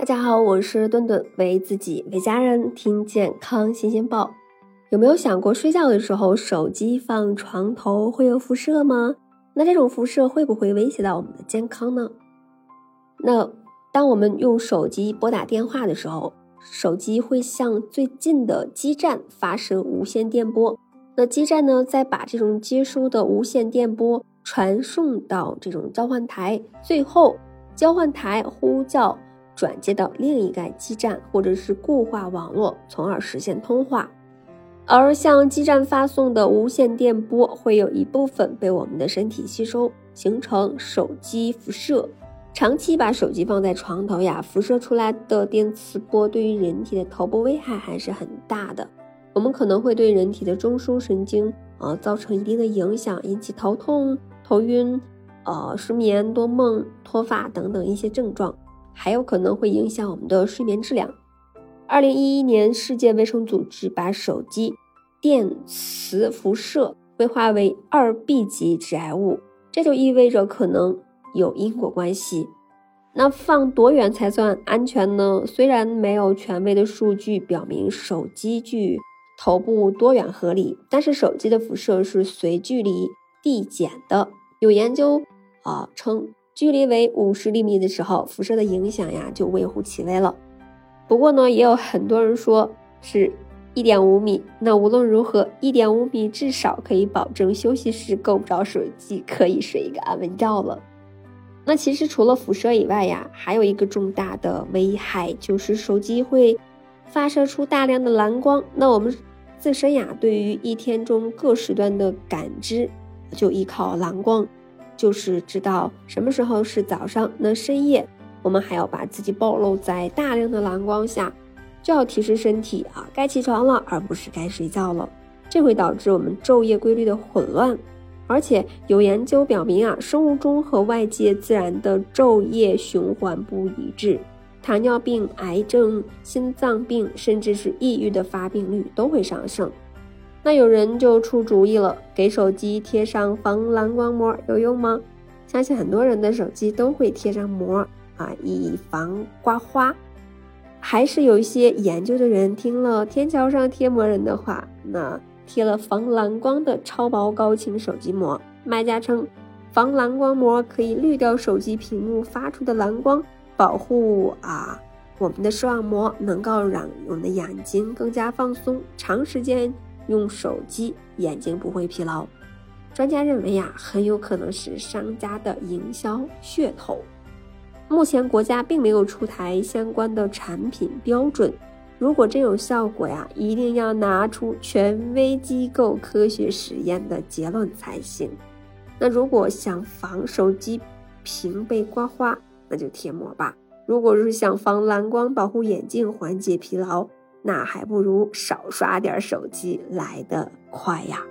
大家好，我是顿顿，为自己为家人听健康新鲜报。有没有想过睡觉的时候手机放床头会有辐射吗？那这种辐射会不会威胁到我们的健康呢？那当我们用手机拨打电话的时候，手机会向最近的基站发射无线电波，那基站呢再把这种接收的无线电波传送到这种交换台，最后交换台呼叫。转接到另一个基站或者是固化网络，从而实现通话。而向基站发送的无线电波会有一部分被我们的身体吸收，形成手机辐射。长期把手机放在床头呀，辐射出来的电磁波对于人体的头部危害还是很大的。我们可能会对人体的中枢神经啊造成一定的影响，引起头痛、头晕、呃失眠、多梦、脱发等等一些症状。还有可能会影响我们的睡眠质量。二零一一年，世界卫生组织把手机电磁辐射规划为二 B 级致癌物，这就意味着可能有因果关系。那放多远才算安全呢？虽然没有权威的数据表明手机距头部多远合理，但是手机的辐射是随距离递减的。有研究啊称。距离为五十厘米的时候，辐射的影响呀就微乎其微了。不过呢，也有很多人说是一点五米。那无论如何，一点五米至少可以保证休息时够不着手机，可以睡一个安稳觉了。那其实除了辐射以外呀，还有一个重大的危害就是手机会发射出大量的蓝光。那我们自身呀，对于一天中各时段的感知就依靠蓝光。就是知道什么时候是早上，那深夜我们还要把自己暴露在大量的蓝光下，就要提示身体啊，该起床了，而不是该睡觉了。这会导致我们昼夜规律的混乱。而且有研究表明啊，生物钟和外界自然的昼夜循环不一致，糖尿病、癌症、心脏病，甚至是抑郁的发病率都会上升。那有人就出主意了，给手机贴上防蓝光膜有用吗？相信很多人的手机都会贴上膜啊，以防刮花。还是有一些研究的人听了天桥上贴膜人的话，那贴了防蓝光的超薄高清手机膜。卖家称，防蓝光膜可以滤掉手机屏幕发出的蓝光，保护啊我们的视网膜，能够让我们的眼睛更加放松，长时间。用手机眼睛不会疲劳，专家认为呀，很有可能是商家的营销噱头。目前国家并没有出台相关的产品标准，如果真有效果呀，一定要拿出权威机构科学实验的结论才行。那如果想防手机屏被刮花，那就贴膜吧；如果是想防蓝光保护眼睛、缓解疲劳，那还不如少刷点手机来得快呀。